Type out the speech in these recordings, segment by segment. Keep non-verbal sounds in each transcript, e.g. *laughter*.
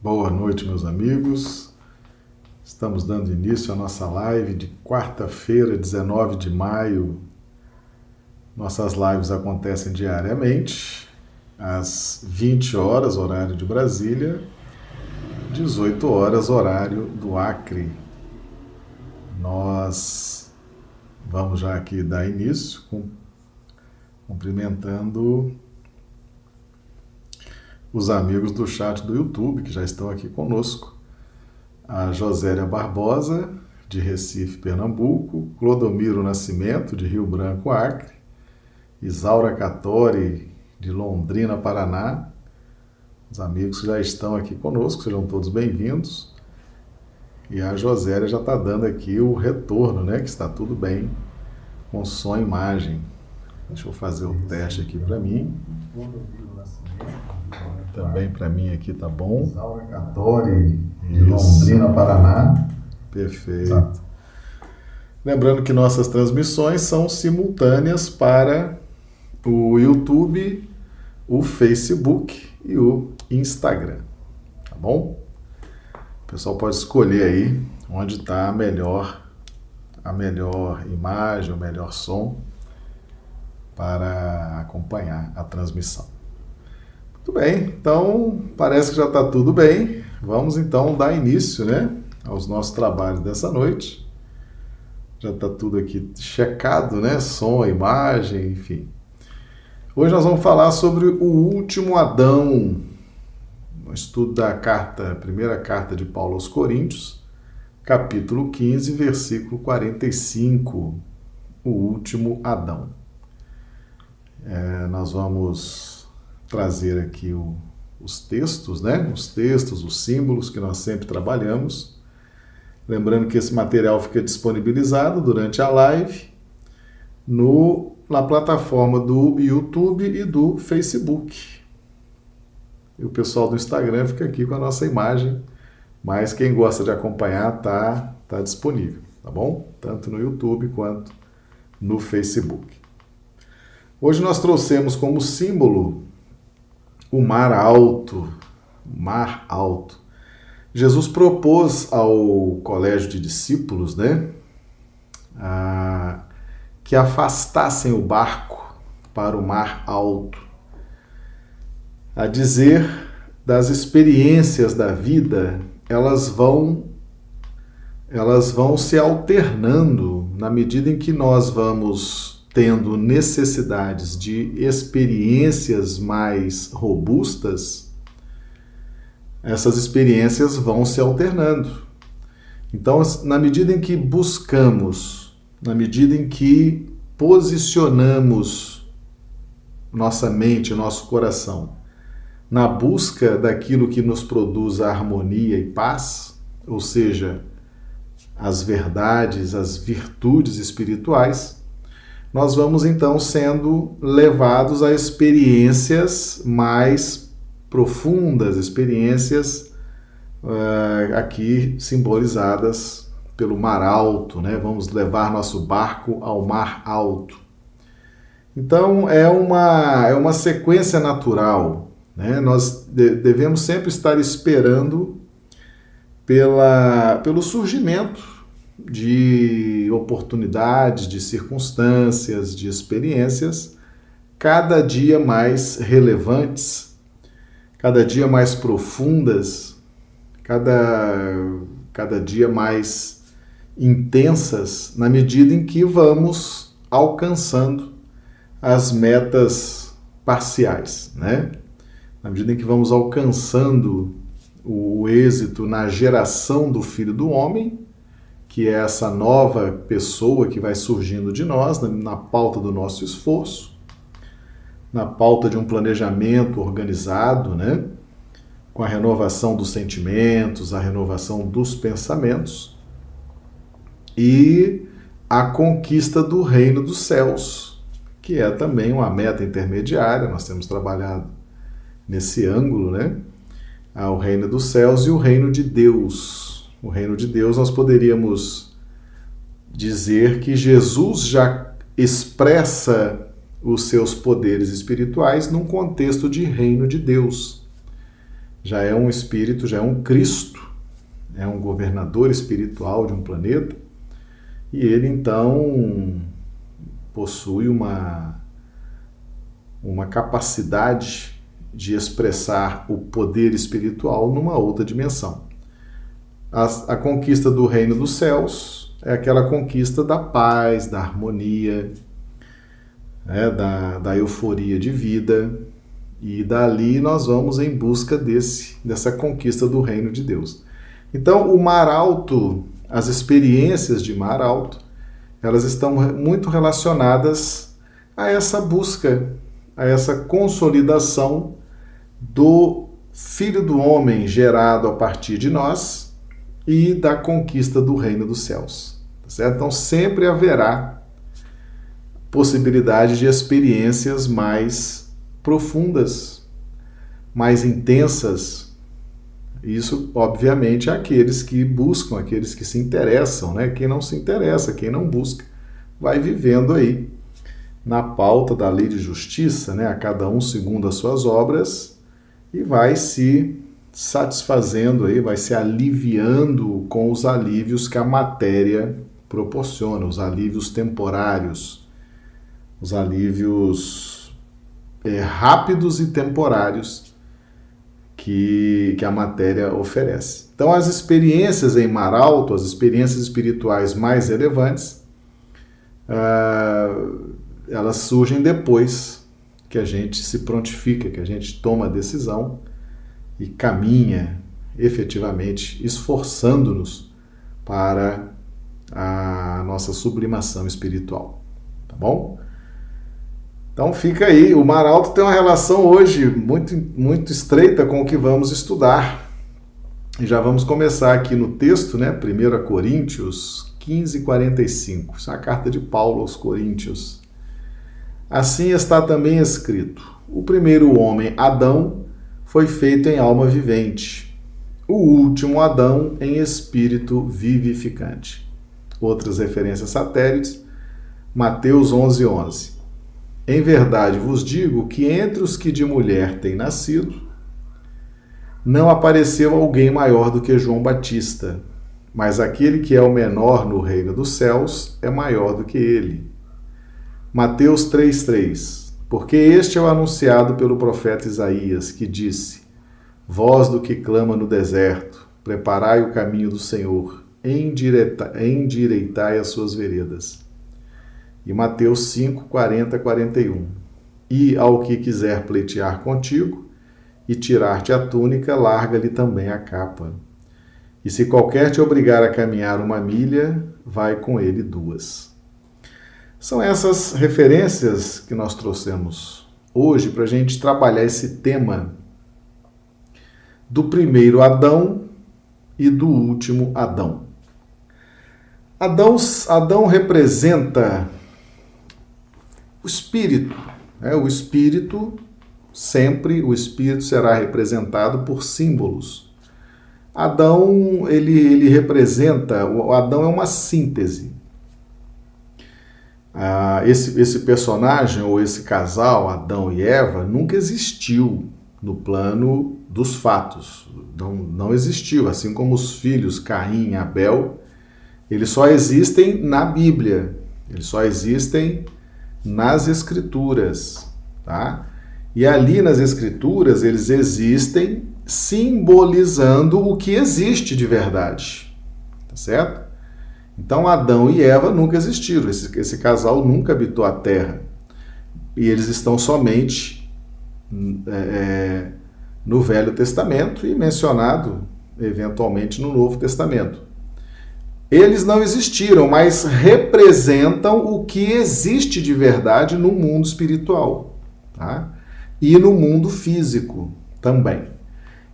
Boa noite, meus amigos. Estamos dando início à nossa live de quarta-feira, 19 de maio. Nossas lives acontecem diariamente, às 20 horas, horário de Brasília, 18 horas, horário do Acre. Nós vamos já aqui dar início, cumprimentando os amigos do chat do YouTube que já estão aqui conosco. A Josélia Barbosa, de Recife, Pernambuco, Clodomiro Nascimento, de Rio Branco, Acre, Isaura Catori, de Londrina, Paraná. Os amigos que já estão aqui conosco, sejam todos bem-vindos. E a Josélia já está dando aqui o retorno, né? Que está tudo bem com som e imagem. Deixa eu fazer o teste aqui para mim. Também para mim aqui tá bom. Isaura Catori, de Londrina, Paraná. Perfeito. Tá. Lembrando que nossas transmissões são simultâneas para o YouTube, o Facebook e o Instagram. Tá bom? O pessoal pode escolher aí onde está a melhor a melhor imagem, o melhor som para acompanhar a transmissão. Muito bem, então parece que já está tudo bem. Vamos então dar início né, aos nossos trabalhos dessa noite. Já está tudo aqui checado, né? Som, imagem, enfim. Hoje nós vamos falar sobre o último Adão, no estudo da carta, primeira carta de Paulo aos Coríntios, capítulo 15, versículo 45, o último Adão. É, nós vamos trazer aqui o, os textos, né? Os textos, os símbolos que nós sempre trabalhamos. Lembrando que esse material fica disponibilizado durante a live no, na plataforma do YouTube e do Facebook. E o pessoal do Instagram fica aqui com a nossa imagem, mas quem gosta de acompanhar tá, tá disponível, tá bom? Tanto no YouTube quanto no Facebook. Hoje nós trouxemos como símbolo o mar alto, mar alto. Jesus propôs ao colégio de discípulos, né, a, que afastassem o barco para o mar alto, a dizer das experiências da vida, elas vão elas vão se alternando na medida em que nós vamos tendo necessidades de experiências mais robustas, essas experiências vão se alternando. Então, na medida em que buscamos, na medida em que posicionamos nossa mente, nosso coração na busca daquilo que nos produz harmonia e paz, ou seja, as verdades, as virtudes espirituais, nós vamos então sendo levados a experiências mais profundas, experiências uh, aqui simbolizadas pelo mar alto, né? Vamos levar nosso barco ao mar alto. Então é uma, é uma sequência natural, né? Nós de, devemos sempre estar esperando pela, pelo surgimento de oportunidades, de circunstâncias, de experiências cada dia mais relevantes, cada dia mais profundas, cada, cada dia mais intensas, na medida em que vamos alcançando as metas parciais, né? Na medida em que vamos alcançando o êxito na geração do Filho do Homem, que é essa nova pessoa que vai surgindo de nós, na, na pauta do nosso esforço, na pauta de um planejamento organizado, né? com a renovação dos sentimentos, a renovação dos pensamentos e a conquista do reino dos céus, que é também uma meta intermediária, nós temos trabalhado nesse ângulo, né? Ao reino dos céus e o reino de Deus, o reino de Deus, nós poderíamos dizer que Jesus já expressa os seus poderes espirituais num contexto de reino de Deus. já é um espírito, já é um Cristo, é um governador espiritual de um planeta, e ele então possui uma, uma capacidade de expressar o poder espiritual numa outra dimensão. A, a conquista do reino dos céus é aquela conquista da paz, da harmonia, né, da, da euforia de vida, e dali nós vamos em busca desse, dessa conquista do reino de Deus. Então, o mar alto, as experiências de mar alto, elas estão muito relacionadas a essa busca, a essa consolidação do Filho do Homem gerado a partir de nós e da conquista do reino dos céus. Tá certo? Então, sempre haverá possibilidade de experiências mais profundas, mais intensas. Isso, obviamente, é aqueles que buscam, aqueles que se interessam, né? Quem não se interessa, quem não busca, vai vivendo aí na pauta da lei de justiça, né? A cada um segundo as suas obras e vai se satisfazendo aí, vai se aliviando com os alívios que a matéria proporciona, os alívios temporários, os alívios é, rápidos e temporários que, que a matéria oferece. Então, as experiências em mar alto, as experiências espirituais mais relevantes, uh, elas surgem depois que a gente se prontifica, que a gente toma a decisão e caminha efetivamente esforçando-nos para a nossa sublimação espiritual. Tá bom? Então fica aí, o Mar Alto tem uma relação hoje muito, muito estreita com o que vamos estudar. E já vamos começar aqui no texto, né? 1 Coríntios 15, 45. Isso é a carta de Paulo aos Coríntios. Assim está também escrito: o primeiro homem, Adão, foi feito em alma vivente, o último Adão em espírito vivificante. Outras referências satélites, Mateus 11, 11. Em verdade vos digo que entre os que de mulher têm nascido, não apareceu alguém maior do que João Batista, mas aquele que é o menor no reino dos céus é maior do que ele. Mateus 3,3 Porque este é o anunciado pelo profeta Isaías, que disse: Voz do que clama no deserto, preparai o caminho do Senhor, endireitai as suas veredas. E Mateus 5, 40, 41. E ao que quiser pleitear contigo e tirar-te a túnica, larga-lhe também a capa. E se qualquer te obrigar a caminhar uma milha, vai com ele duas. São essas referências que nós trouxemos hoje para a gente trabalhar esse tema do primeiro Adão e do último Adão. Adão, Adão representa o espírito. Né? O espírito, sempre o espírito será representado por símbolos. Adão, ele, ele representa, o Adão é uma síntese. Ah, esse, esse personagem ou esse casal, Adão e Eva, nunca existiu no plano dos fatos. Não, não existiu, assim como os filhos Caim e Abel, eles só existem na Bíblia, eles só existem nas Escrituras, tá? E ali nas Escrituras eles existem simbolizando o que existe de verdade, tá certo? Então Adão e Eva nunca existiram, esse, esse casal nunca habitou a Terra e eles estão somente é, é no Velho Testamento e mencionado eventualmente no Novo Testamento. Eles não existiram, mas representam o que existe de verdade no mundo espiritual tá? e no mundo físico também.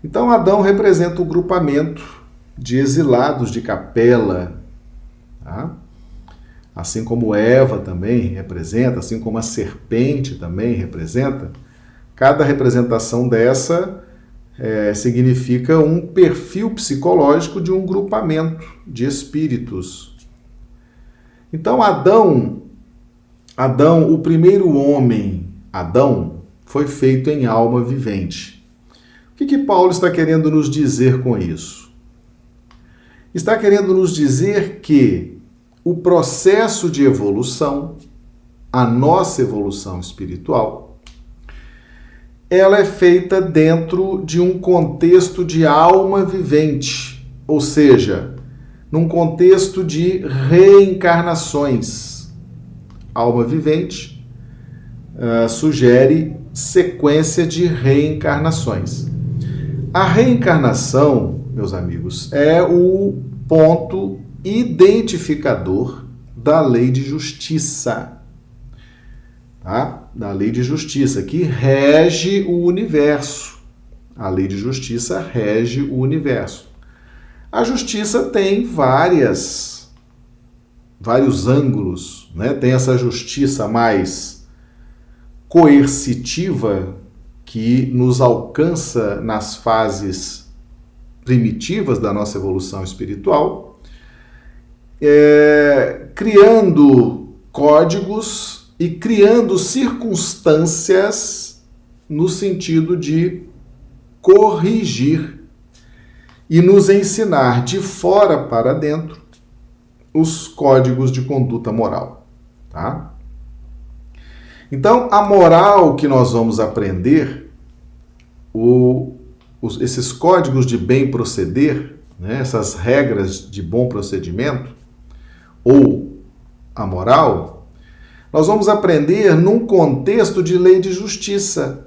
Então, Adão representa o grupamento de exilados de capela, tá? assim como Eva também representa, assim como a serpente também representa. Cada representação dessa é, significa um perfil psicológico de um grupamento de espíritos. Então, Adão, Adão, o primeiro homem, Adão, foi feito em alma vivente. O que, que Paulo está querendo nos dizer com isso? Está querendo nos dizer que o processo de evolução, a nossa evolução espiritual, ela é feita dentro de um contexto de alma vivente, ou seja, num contexto de reencarnações. Alma vivente uh, sugere sequência de reencarnações. A reencarnação, meus amigos, é o ponto identificador da lei de justiça. Tá? Da lei de justiça, que rege o universo. A lei de justiça rege o universo. A justiça tem várias vários ângulos, né? Tem essa justiça mais coercitiva, que nos alcança nas fases primitivas da nossa evolução espiritual, é, criando códigos e criando circunstâncias no sentido de corrigir e nos ensinar de fora para dentro os códigos de conduta moral, tá? Então, a moral que nós vamos aprender o, os, esses códigos de bem proceder, né, essas regras de bom procedimento, ou a moral, nós vamos aprender num contexto de lei de justiça,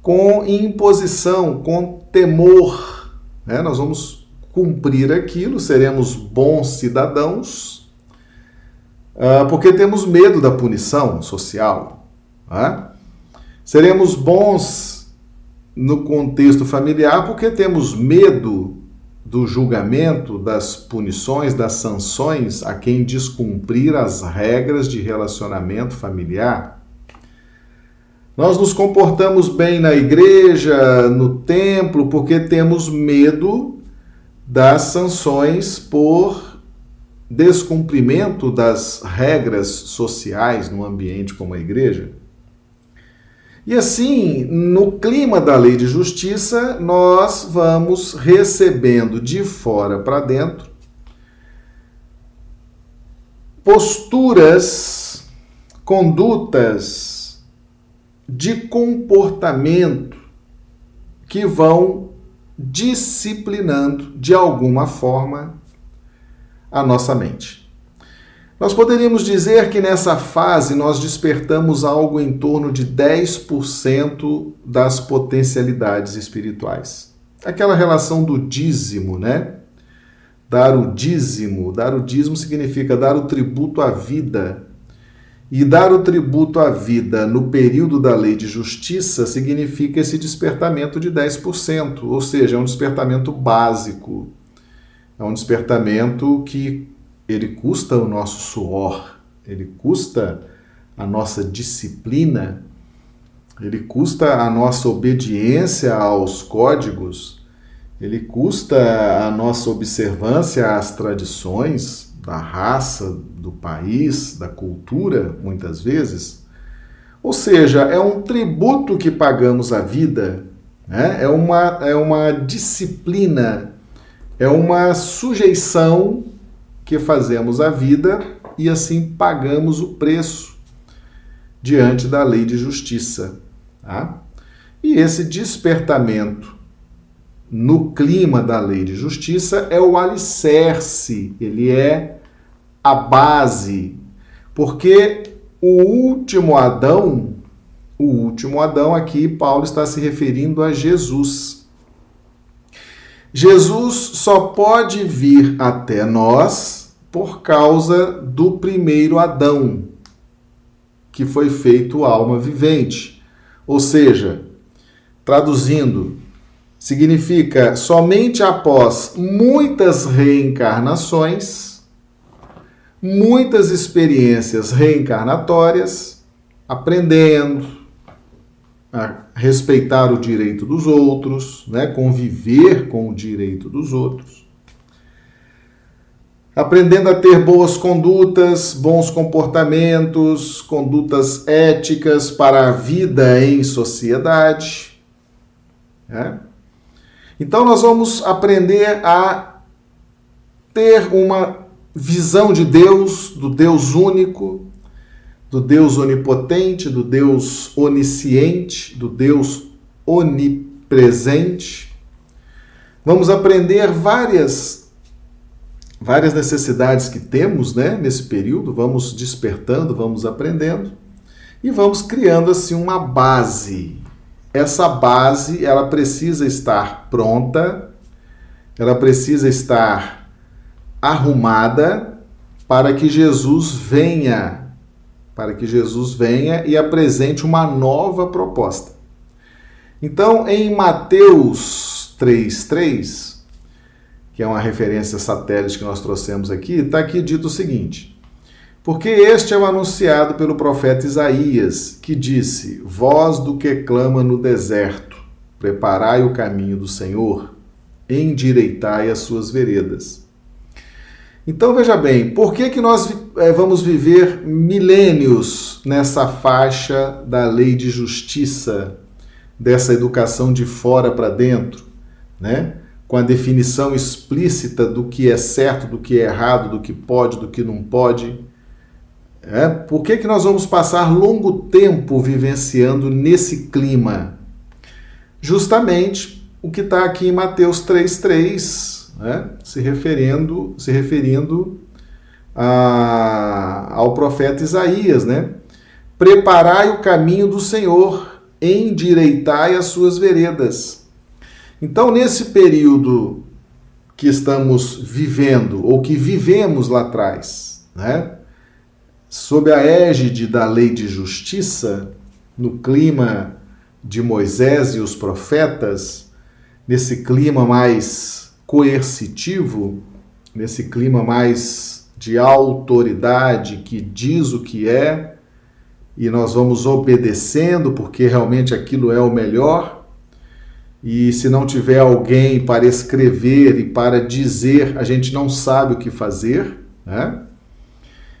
com imposição, com temor. Né? Nós vamos cumprir aquilo, seremos bons cidadãos, uh, porque temos medo da punição social. Né? Seremos bons no contexto familiar porque temos medo do julgamento, das punições, das sanções a quem descumprir as regras de relacionamento familiar. Nós nos comportamos bem na igreja, no templo, porque temos medo das sanções por descumprimento das regras sociais no ambiente como a igreja. E assim, no clima da lei de justiça, nós vamos recebendo de fora para dentro posturas, condutas de comportamento que vão disciplinando de alguma forma a nossa mente. Nós poderíamos dizer que nessa fase nós despertamos algo em torno de 10% das potencialidades espirituais. Aquela relação do dízimo, né? Dar o dízimo, dar o dízimo significa dar o tributo à vida. E dar o tributo à vida no período da lei de justiça significa esse despertamento de 10%, ou seja, é um despertamento básico. É um despertamento que ele custa o nosso suor, ele custa a nossa disciplina, ele custa a nossa obediência aos códigos, ele custa a nossa observância às tradições da raça, do país, da cultura, muitas vezes. Ou seja, é um tributo que pagamos à vida, né? é, uma, é uma disciplina, é uma sujeição que fazemos a vida e assim pagamos o preço diante da lei de justiça. Tá? E esse despertamento no clima da lei de justiça é o alicerce, ele é a base, porque o último Adão, o último Adão aqui, Paulo está se referindo a Jesus. Jesus só pode vir até nós por causa do primeiro Adão, que foi feito alma vivente. Ou seja, traduzindo, significa somente após muitas reencarnações, muitas experiências reencarnatórias, aprendendo a respeitar o direito dos outros, né, conviver com o direito dos outros aprendendo a ter boas condutas, bons comportamentos, condutas éticas para a vida em sociedade. Né? Então nós vamos aprender a ter uma visão de Deus, do Deus único, do Deus onipotente, do Deus onisciente, do Deus onipresente. Vamos aprender várias várias necessidades que temos, né, nesse período, vamos despertando, vamos aprendendo e vamos criando assim uma base. Essa base, ela precisa estar pronta, ela precisa estar arrumada para que Jesus venha, para que Jesus venha e apresente uma nova proposta. Então, em Mateus 3:3, que é uma referência satélite que nós trouxemos aqui, está aqui dito o seguinte: Porque este é o anunciado pelo profeta Isaías, que disse: Voz do que clama no deserto, preparai o caminho do Senhor, endireitai as suas veredas. Então veja bem, por que, que nós é, vamos viver milênios nessa faixa da lei de justiça, dessa educação de fora para dentro, né? Com a definição explícita do que é certo, do que é errado, do que pode, do que não pode. É? Por que, que nós vamos passar longo tempo vivenciando nesse clima? Justamente o que está aqui em Mateus 3,3, né? se referindo, se referindo a, ao profeta Isaías, né? Preparai o caminho do Senhor, endireitai as suas veredas. Então, nesse período que estamos vivendo, ou que vivemos lá atrás, né? sob a égide da lei de justiça, no clima de Moisés e os profetas, nesse clima mais coercitivo, nesse clima mais de autoridade que diz o que é, e nós vamos obedecendo porque realmente aquilo é o melhor e se não tiver alguém para escrever e para dizer, a gente não sabe o que fazer. Né?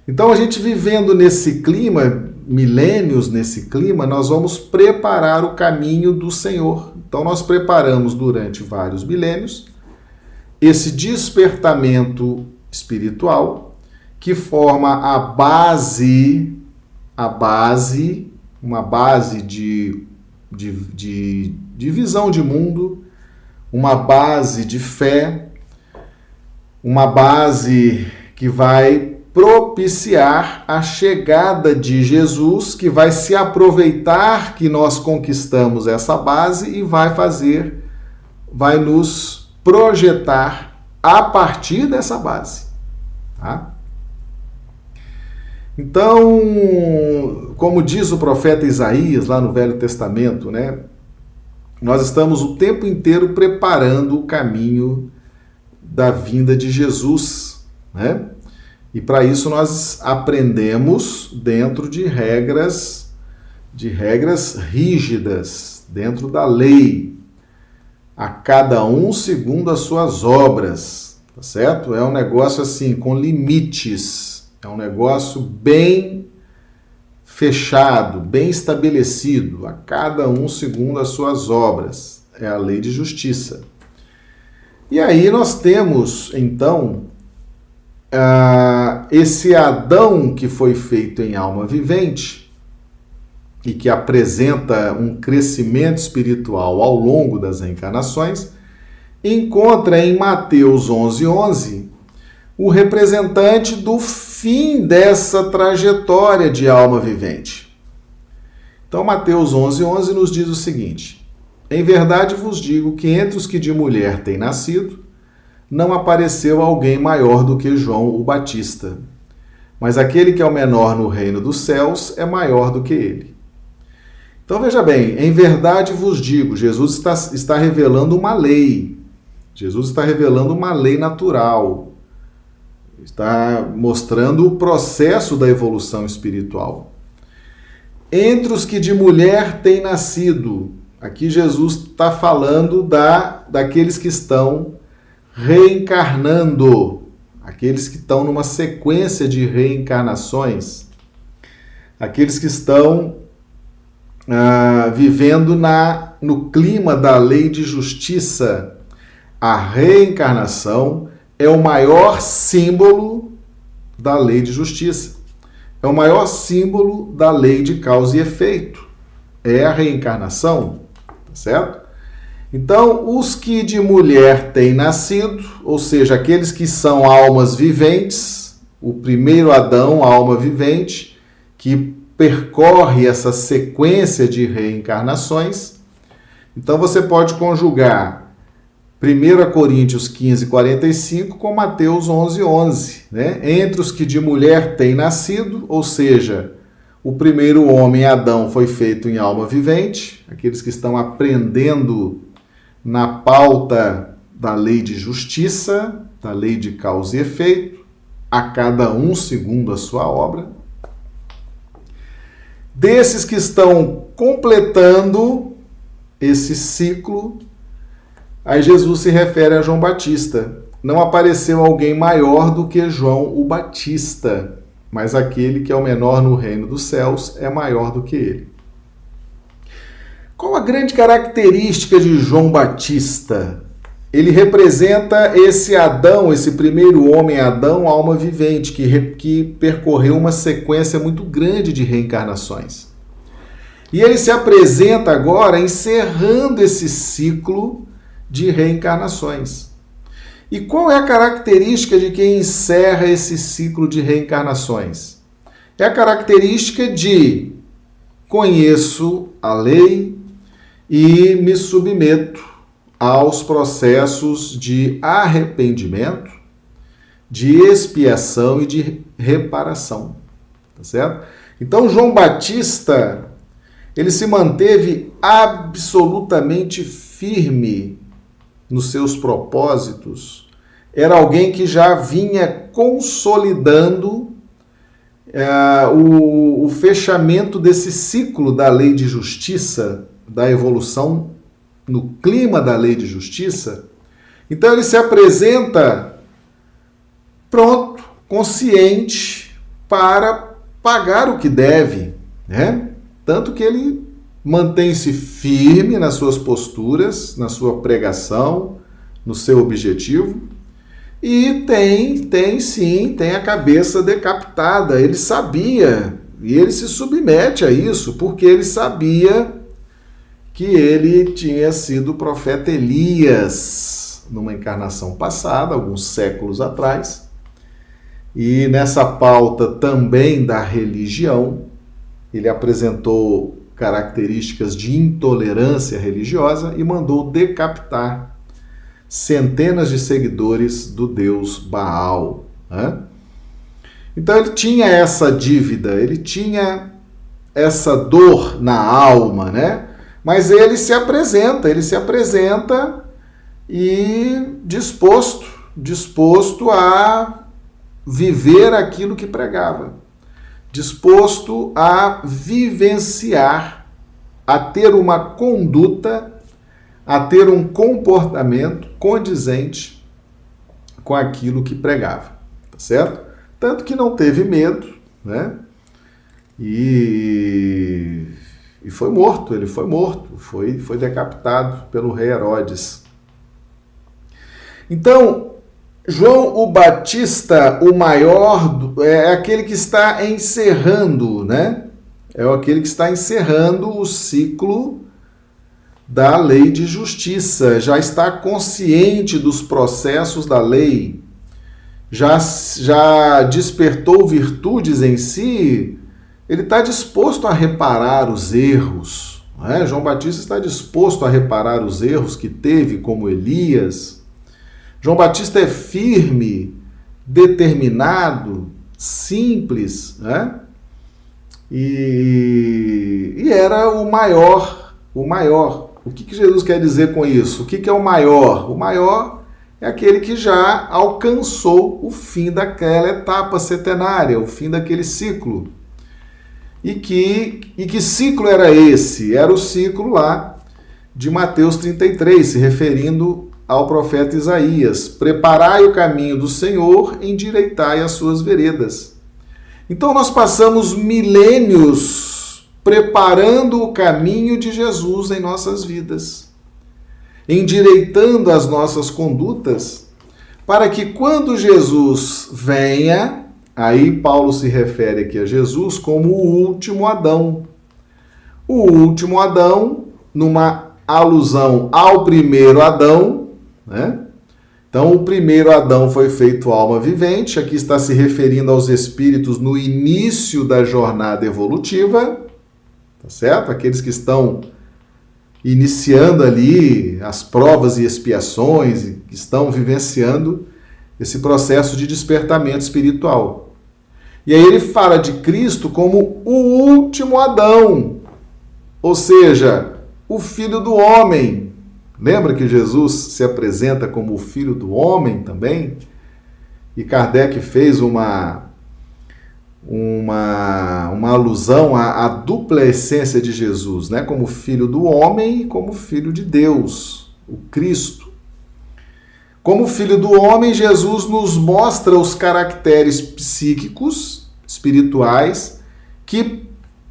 Então, a gente vivendo nesse clima, milênios nesse clima, nós vamos preparar o caminho do Senhor. Então, nós preparamos durante vários milênios esse despertamento espiritual que forma a base, a base, uma base de, de, de de visão de mundo, uma base de fé, uma base que vai propiciar a chegada de Jesus, que vai se aproveitar que nós conquistamos essa base e vai fazer, vai nos projetar a partir dessa base. Tá? Então, como diz o profeta Isaías lá no Velho Testamento, né? Nós estamos o tempo inteiro preparando o caminho da vinda de Jesus, né? E para isso nós aprendemos dentro de regras de regras rígidas, dentro da lei, a cada um segundo as suas obras, tá certo? É um negócio assim com limites, é um negócio bem fechado, bem estabelecido, a cada um segundo as suas obras. É a lei de justiça. E aí nós temos, então, uh, esse Adão que foi feito em alma vivente e que apresenta um crescimento espiritual ao longo das reencarnações, encontra em Mateus 11:11 11, o representante do fim dessa trajetória de alma vivente. Então, Mateus 11, 11 nos diz o seguinte: Em verdade vos digo que entre os que de mulher têm nascido, não apareceu alguém maior do que João o Batista. Mas aquele que é o menor no reino dos céus é maior do que ele. Então veja bem, em verdade vos digo, Jesus está, está revelando uma lei. Jesus está revelando uma lei natural, está mostrando o processo da evolução espiritual. Entre os que de mulher têm nascido, aqui Jesus está falando da, daqueles que estão reencarnando, aqueles que estão numa sequência de reencarnações, aqueles que estão ah, vivendo na no clima da lei de justiça. A reencarnação é o maior símbolo da lei de justiça. É o maior símbolo da lei de causa e efeito. É a reencarnação, tá certo? Então, os que de mulher têm nascido, ou seja, aqueles que são almas viventes, o primeiro Adão, alma vivente, que percorre essa sequência de reencarnações. Então, você pode conjugar 1 Coríntios 15, 45 com Mateus 11, 11. Né? Entre os que de mulher têm nascido, ou seja, o primeiro homem, Adão, foi feito em alma vivente, aqueles que estão aprendendo na pauta da lei de justiça, da lei de causa e efeito, a cada um segundo a sua obra. Desses que estão completando esse ciclo, aí Jesus se refere a João Batista. Não apareceu alguém maior do que João o Batista, mas aquele que é o menor no reino dos céus é maior do que ele. Qual a grande característica de João Batista? Ele representa esse Adão, esse primeiro homem Adão, alma vivente, que, que percorreu uma sequência muito grande de reencarnações. E ele se apresenta agora encerrando esse ciclo de reencarnações. E qual é a característica de quem encerra esse ciclo de reencarnações? É a característica de conheço a lei, e me submeto aos processos de arrependimento, de expiação e de reparação. Tá certo? Então João Batista, ele se manteve absolutamente firme nos seus propósitos. Era alguém que já vinha consolidando é, o, o fechamento desse ciclo da lei de justiça da evolução no clima da lei de justiça, então ele se apresenta pronto, consciente para pagar o que deve, né? Tanto que ele mantém-se firme nas suas posturas, na sua pregação, no seu objetivo, e tem, tem sim, tem a cabeça decapitada. Ele sabia, e ele se submete a isso, porque ele sabia que ele tinha sido profeta Elias numa encarnação passada, alguns séculos atrás. E nessa pauta também da religião, ele apresentou características de intolerância religiosa e mandou decapitar centenas de seguidores do deus Baal. Né? Então ele tinha essa dívida, ele tinha essa dor na alma, né? Mas ele se apresenta, ele se apresenta e disposto, disposto a viver aquilo que pregava, disposto a vivenciar, a ter uma conduta, a ter um comportamento condizente com aquilo que pregava, tá certo? Tanto que não teve medo, né? E e foi morto, ele foi morto, foi, foi decapitado pelo rei Herodes. Então, João o Batista, o maior, é aquele que está encerrando, né? É aquele que está encerrando o ciclo da lei de justiça, já está consciente dos processos da lei, já, já despertou virtudes em si ele está disposto a reparar os erros. É? João Batista está disposto a reparar os erros que teve, como Elias. João Batista é firme, determinado, simples, né? E, e era o maior, o maior. O que, que Jesus quer dizer com isso? O que, que é o maior? O maior é aquele que já alcançou o fim daquela etapa setenária, o fim daquele ciclo. E que, e que ciclo era esse? Era o ciclo lá de Mateus 33, se referindo ao profeta Isaías: Preparai o caminho do Senhor, endireitai as suas veredas. Então nós passamos milênios preparando o caminho de Jesus em nossas vidas, endireitando as nossas condutas, para que quando Jesus venha, aí Paulo se refere aqui a Jesus como o último Adão. O último Adão, numa alusão ao primeiro Adão, né? Então, o primeiro Adão foi feito alma vivente, aqui está se referindo aos espíritos no início da jornada evolutiva, tá certo? Aqueles que estão iniciando ali as provas e expiações, que estão vivenciando esse processo de despertamento espiritual. E aí ele fala de Cristo como o último Adão, ou seja, o filho do homem, Lembra que Jesus se apresenta como o filho do homem também? E Kardec fez uma uma, uma alusão à, à, dupla essência de Jesus, né? como filho do homem e como filho de Deus, o Cristo. Como filho do homem, Jesus nos mostra os caracteres psíquicos, espirituais, que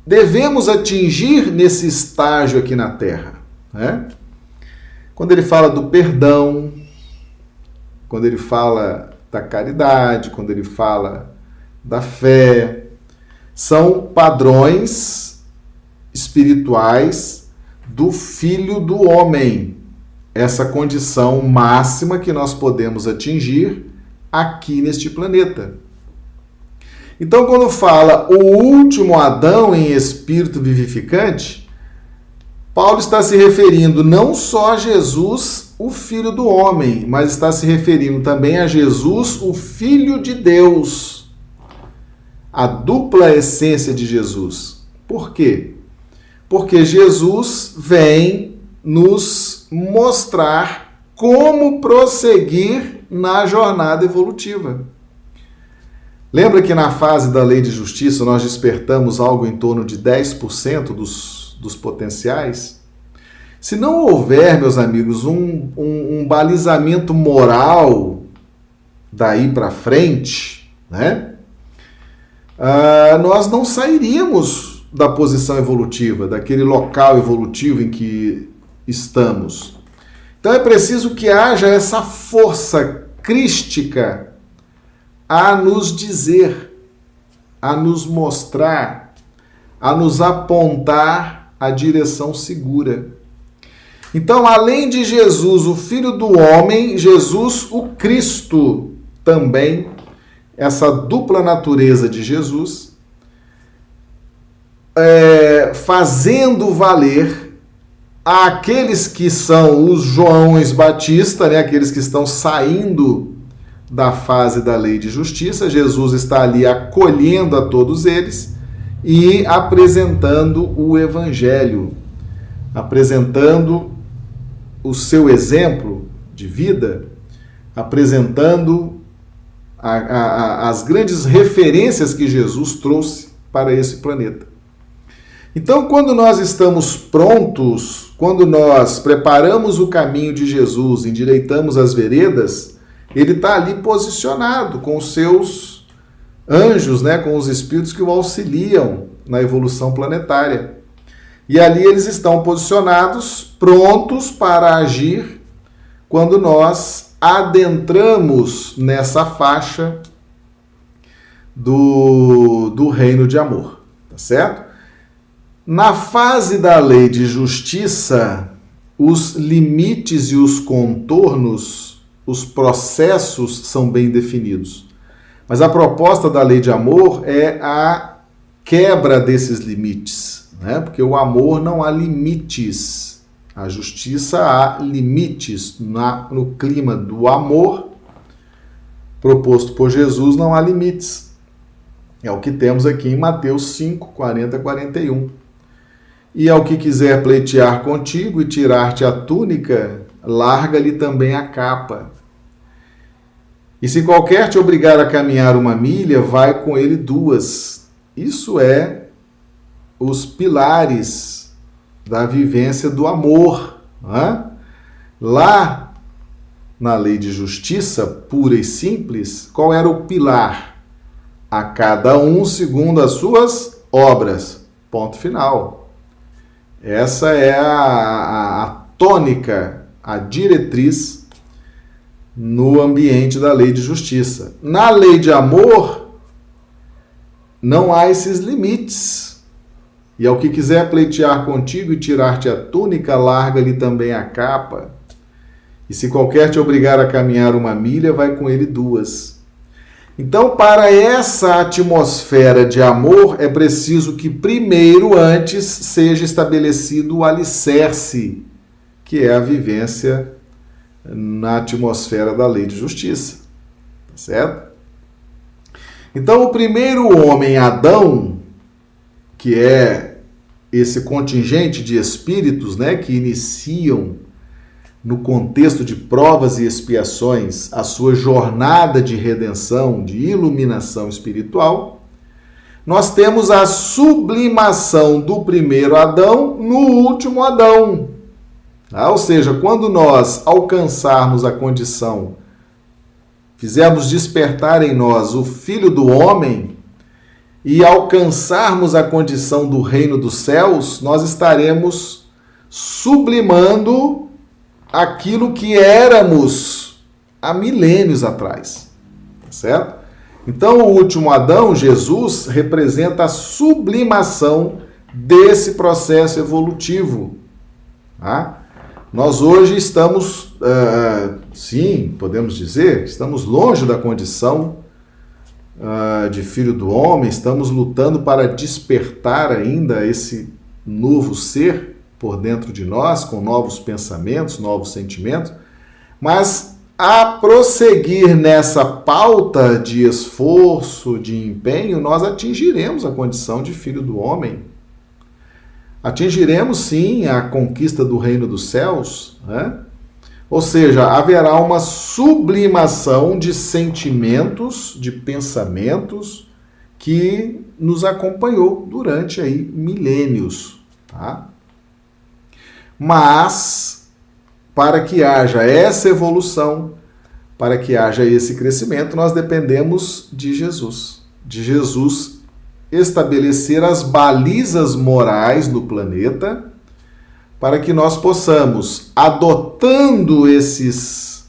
devemos atingir nesse estágio aqui na Terra. Né? Quando ele fala do perdão, quando ele fala da caridade, quando ele fala da fé, são padrões espirituais do filho do homem. Essa condição máxima que nós podemos atingir aqui neste planeta. Então, quando fala o último Adão em espírito vivificante, Paulo está se referindo não só a Jesus, o Filho do homem, mas está se referindo também a Jesus, o Filho de Deus. A dupla essência de Jesus. Por quê? Porque Jesus vem nos mostrar como prosseguir na jornada evolutiva. Lembra que na fase da lei de justiça nós despertamos algo em torno de 10% dos dos potenciais, se não houver, meus amigos, um, um, um balizamento moral daí para frente, né? Uh, nós não sairíamos da posição evolutiva, daquele local evolutivo em que estamos. Então é preciso que haja essa força crística a nos dizer, a nos mostrar, a nos apontar a direção segura. Então, além de Jesus, o Filho do Homem, Jesus, o Cristo, também, essa dupla natureza de Jesus, é, fazendo valer aqueles que são os Joões Batista, né, aqueles que estão saindo da fase da lei de justiça, Jesus está ali acolhendo a todos eles e apresentando o Evangelho, apresentando o seu exemplo de vida, apresentando a, a, as grandes referências que Jesus trouxe para esse planeta. Então, quando nós estamos prontos, quando nós preparamos o caminho de Jesus, endireitamos as veredas, ele está ali posicionado com os seus anjos, né, com os espíritos que o auxiliam na evolução planetária. E ali eles estão posicionados, prontos para agir quando nós adentramos nessa faixa do, do reino de amor, tá certo? Na fase da lei de justiça, os limites e os contornos, os processos são bem definidos. Mas a proposta da lei de amor é a quebra desses limites, né? porque o amor não há limites. A justiça há limites. Na, no clima do amor proposto por Jesus, não há limites. É o que temos aqui em Mateus 5, 40, 41. E ao que quiser pleitear contigo e tirar-te a túnica, larga-lhe também a capa. E se qualquer te obrigar a caminhar uma milha, vai com ele duas. Isso é os pilares da vivência do amor. É? Lá na lei de justiça pura e simples, qual era o pilar? A cada um segundo as suas obras. Ponto final. Essa é a, a, a tônica, a diretriz no ambiente da lei de justiça. Na lei de amor, não há esses limites. E ao que quiser pleitear contigo e tirar-te a túnica, larga-lhe também a capa. E se qualquer te obrigar a caminhar uma milha, vai com ele duas. Então, para essa atmosfera de amor, é preciso que primeiro, antes, seja estabelecido o alicerce, que é a vivência na atmosfera da lei de justiça. Tá certo? Então, o primeiro homem, Adão, que é esse contingente de espíritos né, que iniciam no contexto de provas e expiações, a sua jornada de redenção, de iluminação espiritual, nós temos a sublimação do primeiro Adão no último Adão. Ah, ou seja, quando nós alcançarmos a condição, fizermos despertar em nós o Filho do Homem e alcançarmos a condição do reino dos céus, nós estaremos sublimando aquilo que éramos há milênios atrás. Tá certo? Então, o último Adão, Jesus, representa a sublimação desse processo evolutivo. Tá? Nós hoje estamos, uh, sim, podemos dizer, estamos longe da condição uh, de filho do homem, estamos lutando para despertar ainda esse novo ser por dentro de nós, com novos pensamentos, novos sentimentos, mas a prosseguir nessa pauta de esforço, de empenho, nós atingiremos a condição de filho do homem. Atingiremos sim a conquista do reino dos céus, né? ou seja, haverá uma sublimação de sentimentos, de pensamentos que nos acompanhou durante aí milênios, tá? Mas, para que haja essa evolução, para que haja esse crescimento, nós dependemos de Jesus. De Jesus estabelecer as balizas morais do planeta para que nós possamos, adotando esses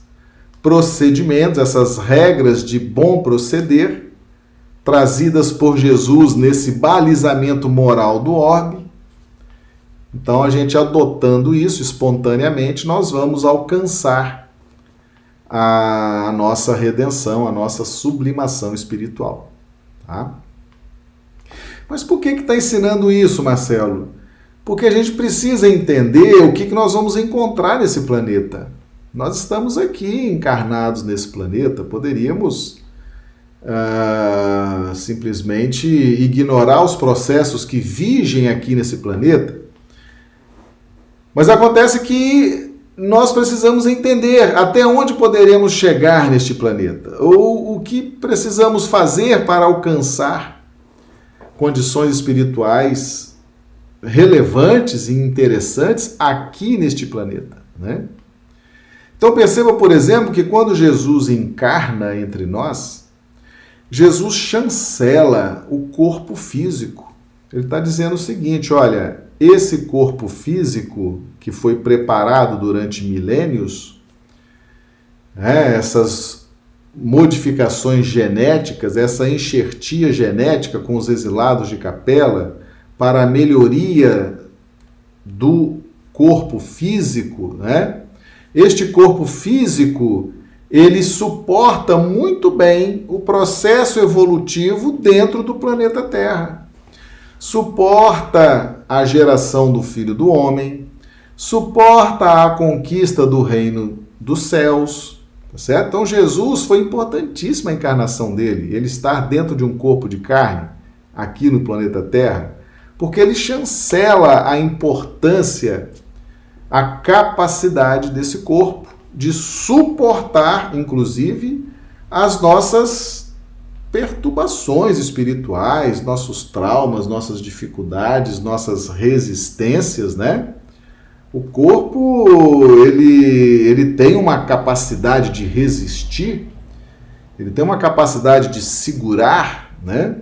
procedimentos, essas regras de bom proceder, trazidas por Jesus nesse balizamento moral do orbe, então, a gente adotando isso espontaneamente, nós vamos alcançar a nossa redenção, a nossa sublimação espiritual. Tá? Mas por que está ensinando isso, Marcelo? Porque a gente precisa entender o que, que nós vamos encontrar nesse planeta. Nós estamos aqui encarnados nesse planeta, poderíamos uh, simplesmente ignorar os processos que vigem aqui nesse planeta mas acontece que nós precisamos entender até onde poderemos chegar neste planeta, ou o que precisamos fazer para alcançar condições espirituais relevantes e interessantes aqui neste planeta. Né? Então perceba, por exemplo, que quando Jesus encarna entre nós, Jesus chancela o corpo físico. Ele está dizendo o seguinte: olha, esse corpo físico que foi preparado durante milênios, né, essas modificações genéticas, essa enxertia genética com os exilados de capela para a melhoria do corpo físico, né? Este corpo físico ele suporta muito bem o processo evolutivo dentro do planeta Terra suporta a geração do filho do homem, suporta a conquista do reino dos céus, certo? Então Jesus foi importantíssima a encarnação dele, ele estar dentro de um corpo de carne aqui no planeta Terra, porque ele chancela a importância, a capacidade desse corpo de suportar, inclusive, as nossas perturbações espirituais, nossos traumas, nossas dificuldades, nossas resistências, né? O corpo, ele, ele tem uma capacidade de resistir, ele tem uma capacidade de segurar, né?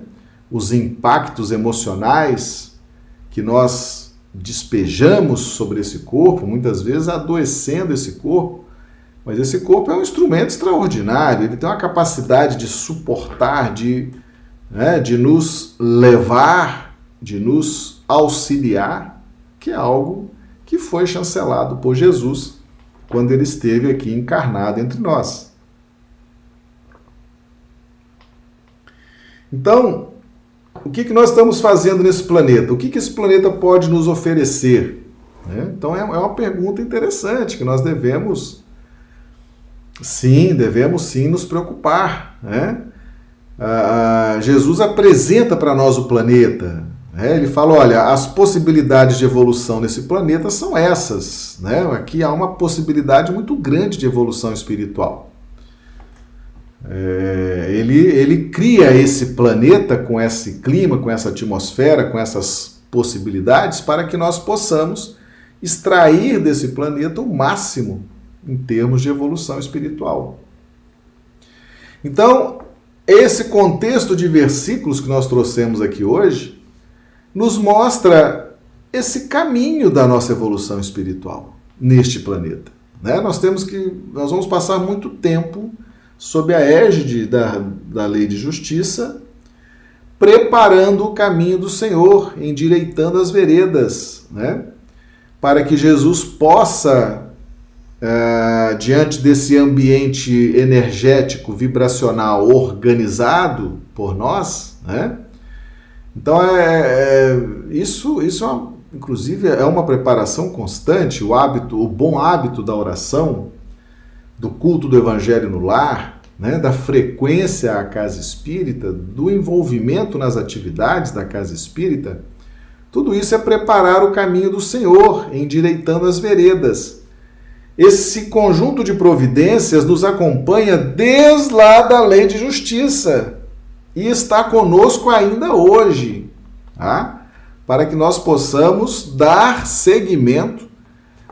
Os impactos emocionais, que nós despejamos sobre esse corpo, muitas vezes adoecendo esse corpo, mas esse corpo é um instrumento extraordinário, ele tem uma capacidade de suportar, de, né, de nos levar, de nos auxiliar, que é algo que foi chancelado por Jesus quando ele esteve aqui encarnado entre nós. Então, o que, que nós estamos fazendo nesse planeta? O que, que esse planeta pode nos oferecer? Né? Então, é, é uma pergunta interessante que nós devemos, sim, devemos sim nos preocupar. Né? Ah, ah Jesus apresenta para nós o planeta. Né? Ele fala: olha, as possibilidades de evolução nesse planeta são essas. Né? Aqui há uma possibilidade muito grande de evolução espiritual. É, ele, ele cria esse planeta com esse clima, com essa atmosfera, com essas possibilidades para que nós possamos extrair desse planeta o máximo em termos de evolução espiritual. Então, esse contexto de versículos que nós trouxemos aqui hoje nos mostra esse caminho da nossa evolução espiritual neste planeta. Né? Nós temos que, nós vamos passar muito tempo sob a égide da, da lei de justiça, preparando o caminho do Senhor, endireitando as veredas, né? para que Jesus possa, uh, diante desse ambiente energético, vibracional organizado por nós, né? Então, é, é, isso, isso é uma, inclusive é uma preparação constante, o hábito, o bom hábito da oração, do culto do evangelho no lar, né, da frequência à casa espírita, do envolvimento nas atividades da casa espírita, tudo isso é preparar o caminho do Senhor, endireitando as veredas. Esse conjunto de providências nos acompanha desde lá da lei de justiça e está conosco ainda hoje, tá? para que nós possamos dar seguimento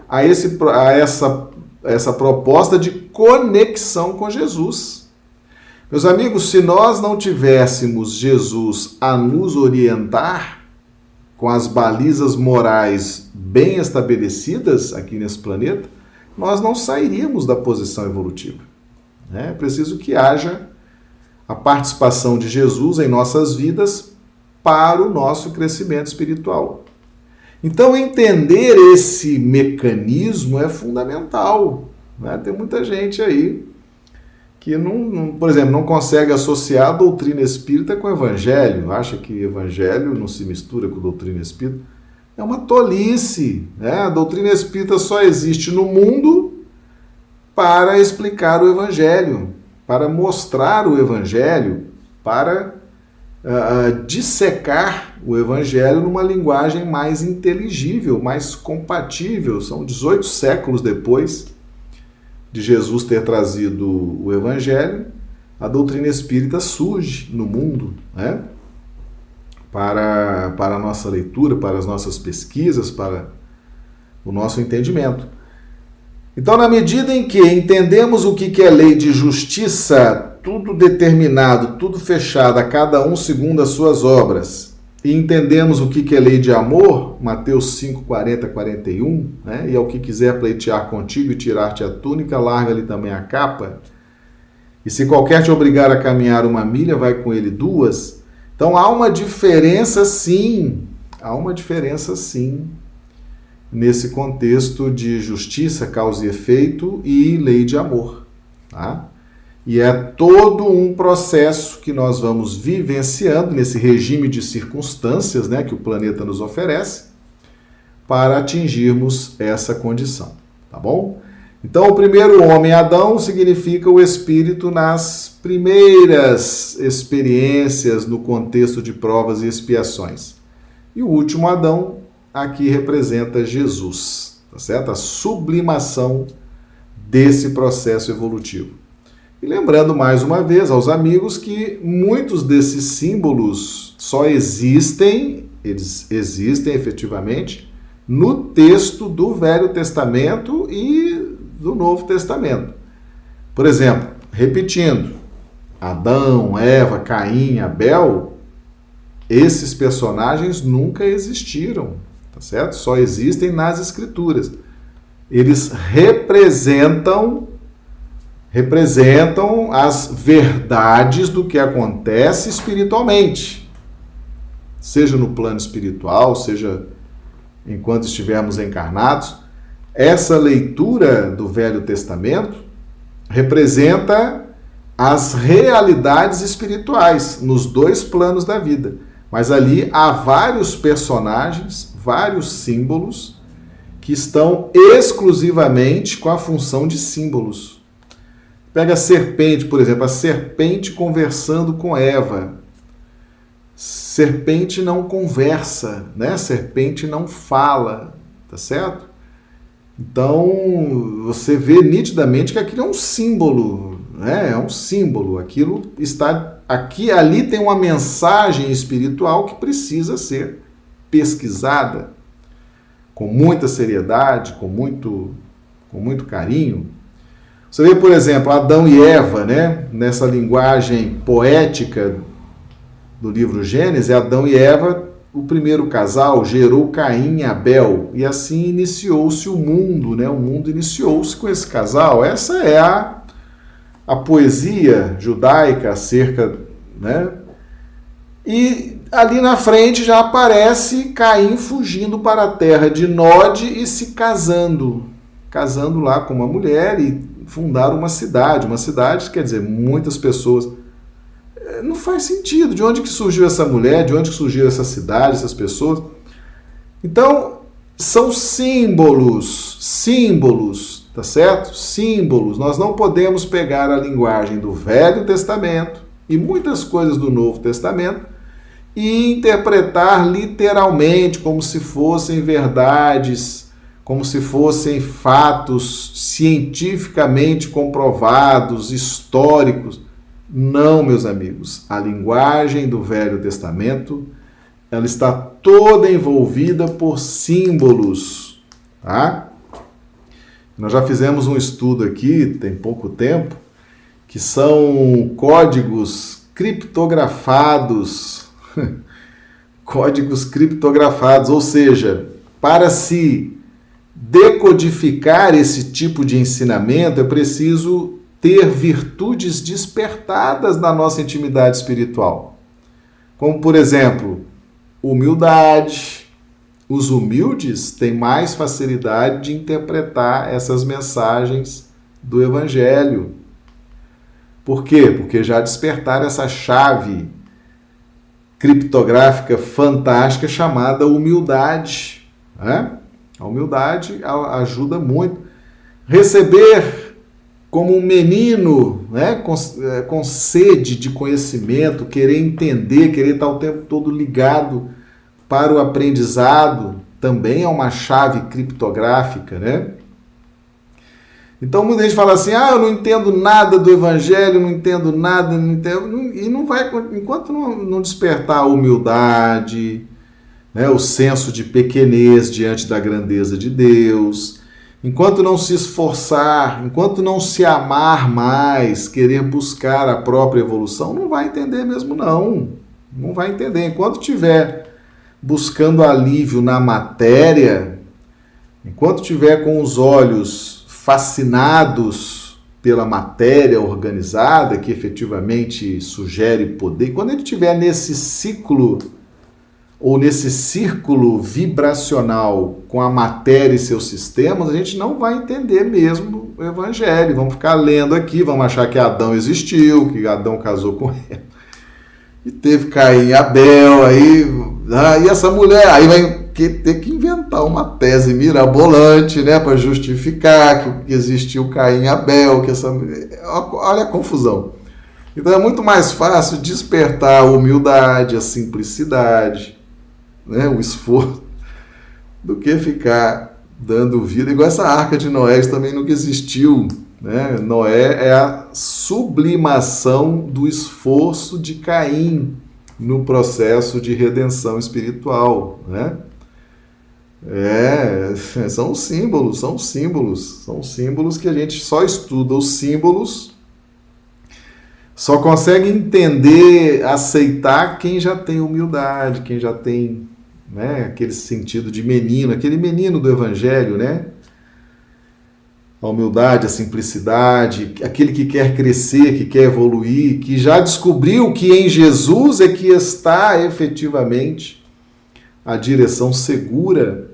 a, esse, a essa essa proposta de conexão com Jesus. Meus amigos, se nós não tivéssemos Jesus a nos orientar com as balizas morais bem estabelecidas aqui nesse planeta, nós não sairíamos da posição evolutiva. É preciso que haja a participação de Jesus em nossas vidas para o nosso crescimento espiritual. Então, entender esse mecanismo é fundamental. Né? Tem muita gente aí que, não, não, por exemplo, não consegue associar a doutrina espírita com o evangelho, acha que evangelho não se mistura com doutrina espírita. É uma tolice. Né? A doutrina espírita só existe no mundo para explicar o evangelho, para mostrar o evangelho, para uh, dissecar o Evangelho numa linguagem mais inteligível, mais compatível. São 18 séculos depois de Jesus ter trazido o Evangelho, a doutrina espírita surge no mundo, né? Para, para a nossa leitura, para as nossas pesquisas, para o nosso entendimento. Então, na medida em que entendemos o que é lei de justiça, tudo determinado, tudo fechado, a cada um segundo as suas obras, e entendemos o que é lei de amor, Mateus 5, 40, 41, né? e ao que quiser pleitear contigo e tirar-te a túnica, larga-lhe também a capa. E se qualquer te obrigar a caminhar uma milha, vai com ele duas. Então há uma diferença sim, há uma diferença sim, nesse contexto de justiça, causa e efeito e lei de amor. Tá? E é todo um processo que nós vamos vivenciando nesse regime de circunstâncias né, que o planeta nos oferece para atingirmos essa condição. Tá bom? Então, o primeiro homem, Adão, significa o espírito nas primeiras experiências no contexto de provas e expiações. E o último Adão aqui representa Jesus, tá certo? A sublimação desse processo evolutivo. E lembrando mais uma vez aos amigos que muitos desses símbolos só existem, eles existem efetivamente, no texto do Velho Testamento e do Novo Testamento. Por exemplo, repetindo, Adão, Eva, Caim, Abel, Esses personagens nunca existiram, tá certo? Só existem nas escrituras. Eles representam representam as verdades do que acontece espiritualmente. Seja no plano espiritual, seja enquanto estivermos encarnados, essa leitura do Velho Testamento representa as realidades espirituais nos dois planos da vida. Mas ali há vários personagens, vários símbolos que estão exclusivamente com a função de símbolos. Pega a serpente, por exemplo, a serpente conversando com Eva. Serpente não conversa, né? Serpente não fala, tá certo? Então, você vê nitidamente que aquilo é um símbolo, né? É um símbolo. Aquilo está aqui, ali tem uma mensagem espiritual que precisa ser pesquisada com muita seriedade, com muito, com muito carinho. Você vê, por exemplo, Adão e Eva, né? Nessa linguagem poética do livro Gênesis, Adão e Eva, o primeiro casal, gerou Caim e Abel, e assim iniciou-se o mundo, né? O mundo iniciou-se com esse casal. Essa é a a poesia judaica acerca, né? E ali na frente já aparece Caim fugindo para a terra de Nod e se casando, casando lá com uma mulher e fundaram uma cidade, uma cidade, quer dizer, muitas pessoas é, não faz sentido. De onde que surgiu essa mulher? De onde que surgiu essa cidade, essas pessoas? Então, são símbolos, símbolos Tá certo? Símbolos. Nós não podemos pegar a linguagem do Velho Testamento e muitas coisas do Novo Testamento e interpretar literalmente como se fossem verdades, como se fossem fatos cientificamente comprovados, históricos. Não, meus amigos. A linguagem do Velho Testamento, ela está toda envolvida por símbolos, tá? Nós já fizemos um estudo aqui, tem pouco tempo, que são códigos criptografados. *laughs* códigos criptografados, ou seja, para se decodificar esse tipo de ensinamento, é preciso ter virtudes despertadas na nossa intimidade espiritual. Como, por exemplo, humildade, os humildes têm mais facilidade de interpretar essas mensagens do Evangelho. Por quê? Porque já despertaram essa chave criptográfica fantástica chamada humildade. Né? A humildade ajuda muito. Receber como um menino, né? com, é, com sede de conhecimento, querer entender, querer estar o tempo todo ligado para o aprendizado também é uma chave criptográfica, né? Então muita gente fala assim: ah, eu não entendo nada do evangelho, não entendo nada, não entendo. E não vai, enquanto não, despertar a humildade, né, o senso de pequenez diante da grandeza de Deus, enquanto não se esforçar, enquanto não se amar mais, querer buscar a própria evolução, não vai entender mesmo, não. Não vai entender. Enquanto tiver buscando alívio na matéria, enquanto tiver com os olhos fascinados pela matéria organizada, que efetivamente sugere poder, quando ele estiver nesse ciclo ou nesse círculo vibracional com a matéria e seus sistemas, a gente não vai entender mesmo o evangelho. Vamos ficar lendo aqui, vamos achar que Adão existiu, que Adão casou com ela. E teve Caim Abel, aí ah, e essa mulher aí vai ter que inventar uma tese mirabolante, né, para justificar que existiu Caim e Abel, que essa olha a confusão. Então é muito mais fácil despertar a humildade, a simplicidade, né, o esforço, do que ficar dando vida igual essa arca de Noé também nunca existiu. Né? Noé é a sublimação do esforço de Caim no processo de redenção espiritual, né? É, são símbolos, são símbolos, são símbolos que a gente só estuda os símbolos só consegue entender, aceitar quem já tem humildade, quem já tem né, aquele sentido de menino, aquele menino do evangelho, né? A humildade, a simplicidade, aquele que quer crescer, que quer evoluir, que já descobriu que em Jesus é que está efetivamente a direção segura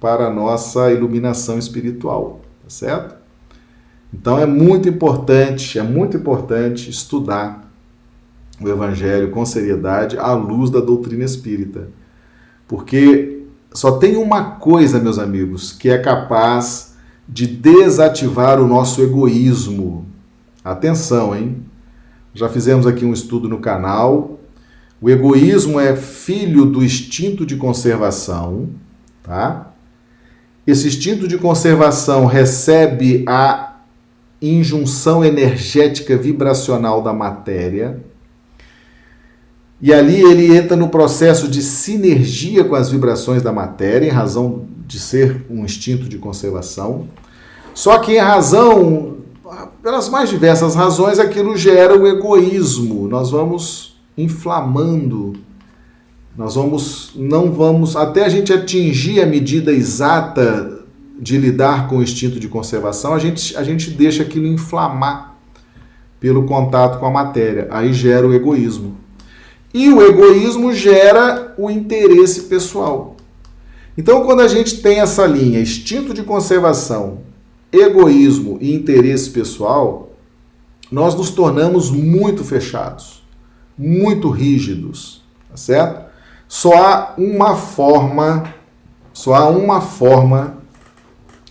para a nossa iluminação espiritual, tá certo? Então é muito importante, é muito importante estudar o Evangelho com seriedade à luz da doutrina espírita. Porque só tem uma coisa, meus amigos, que é capaz de desativar o nosso egoísmo. Atenção, hein? Já fizemos aqui um estudo no canal. O egoísmo é filho do instinto de conservação, tá? Esse instinto de conservação recebe a injunção energética vibracional da matéria. E ali ele entra no processo de sinergia com as vibrações da matéria, em razão de ser um instinto de conservação. Só que em razão, pelas mais diversas razões, aquilo gera o egoísmo. Nós vamos inflamando, nós vamos, não vamos, até a gente atingir a medida exata de lidar com o instinto de conservação, a gente, a gente deixa aquilo inflamar pelo contato com a matéria. Aí gera o egoísmo. E o egoísmo gera o interesse pessoal. Então, quando a gente tem essa linha instinto de conservação, egoísmo e interesse pessoal, nós nos tornamos muito fechados, muito rígidos, tá certo? Só há uma forma, só há uma forma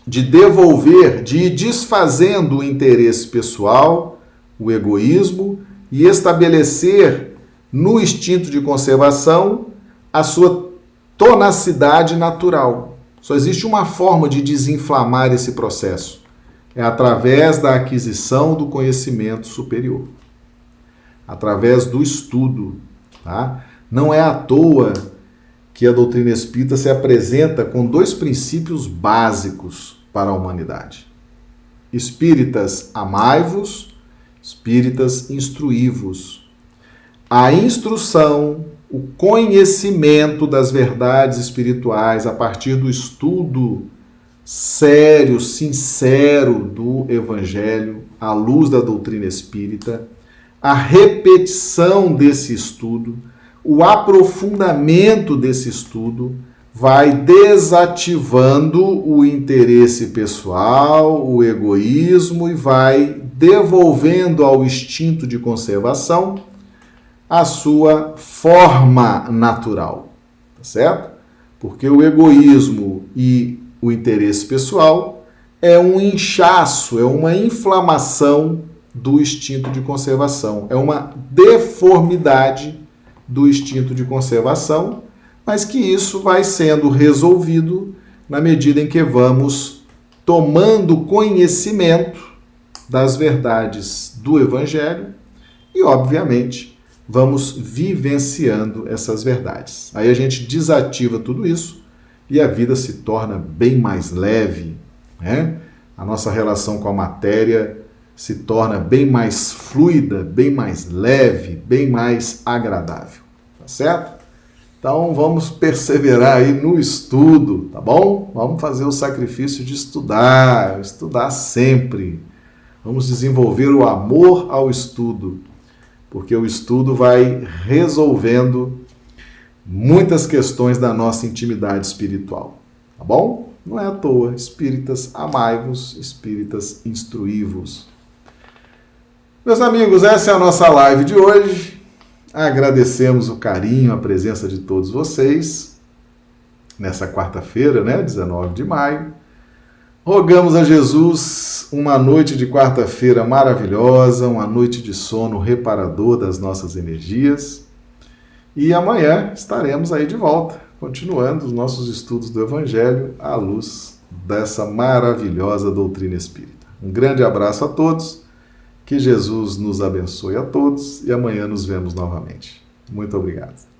de devolver, de ir desfazendo o interesse pessoal, o egoísmo e estabelecer no instinto de conservação a sua tonacidade natural. Só existe uma forma de desinflamar esse processo. É através da aquisição do conhecimento superior. Através do estudo. Tá? Não é à toa que a doutrina espírita se apresenta com dois princípios básicos para a humanidade. Espíritas, amai-vos, espíritas, instruí-vos. A instrução, o conhecimento das verdades espirituais a partir do estudo sério, sincero do Evangelho, à luz da doutrina espírita, a repetição desse estudo o aprofundamento desse estudo vai desativando o interesse pessoal, o egoísmo e vai devolvendo ao instinto de conservação a sua forma natural, tá certo? Porque o egoísmo e o interesse pessoal é um inchaço, é uma inflamação do instinto de conservação, é uma deformidade do instinto de conservação, mas que isso vai sendo resolvido na medida em que vamos tomando conhecimento das verdades do Evangelho e, obviamente, vamos vivenciando essas verdades. Aí a gente desativa tudo isso e a vida se torna bem mais leve, né? A nossa relação com a matéria se torna bem mais fluida, bem mais leve, bem mais agradável certo? Então vamos perseverar aí no estudo, tá bom? Vamos fazer o sacrifício de estudar, estudar sempre. Vamos desenvolver o amor ao estudo, porque o estudo vai resolvendo muitas questões da nossa intimidade espiritual, tá bom? Não é à toa, espíritas amai-vos, espíritas instruí-vos. Meus amigos, essa é a nossa live de hoje. Agradecemos o carinho, a presença de todos vocês nessa quarta-feira, né, 19 de maio. Rogamos a Jesus uma noite de quarta-feira maravilhosa, uma noite de sono reparador das nossas energias. E amanhã estaremos aí de volta, continuando os nossos estudos do Evangelho à luz dessa maravilhosa doutrina espírita. Um grande abraço a todos que Jesus nos abençoe a todos e amanhã nos vemos novamente. Muito obrigado.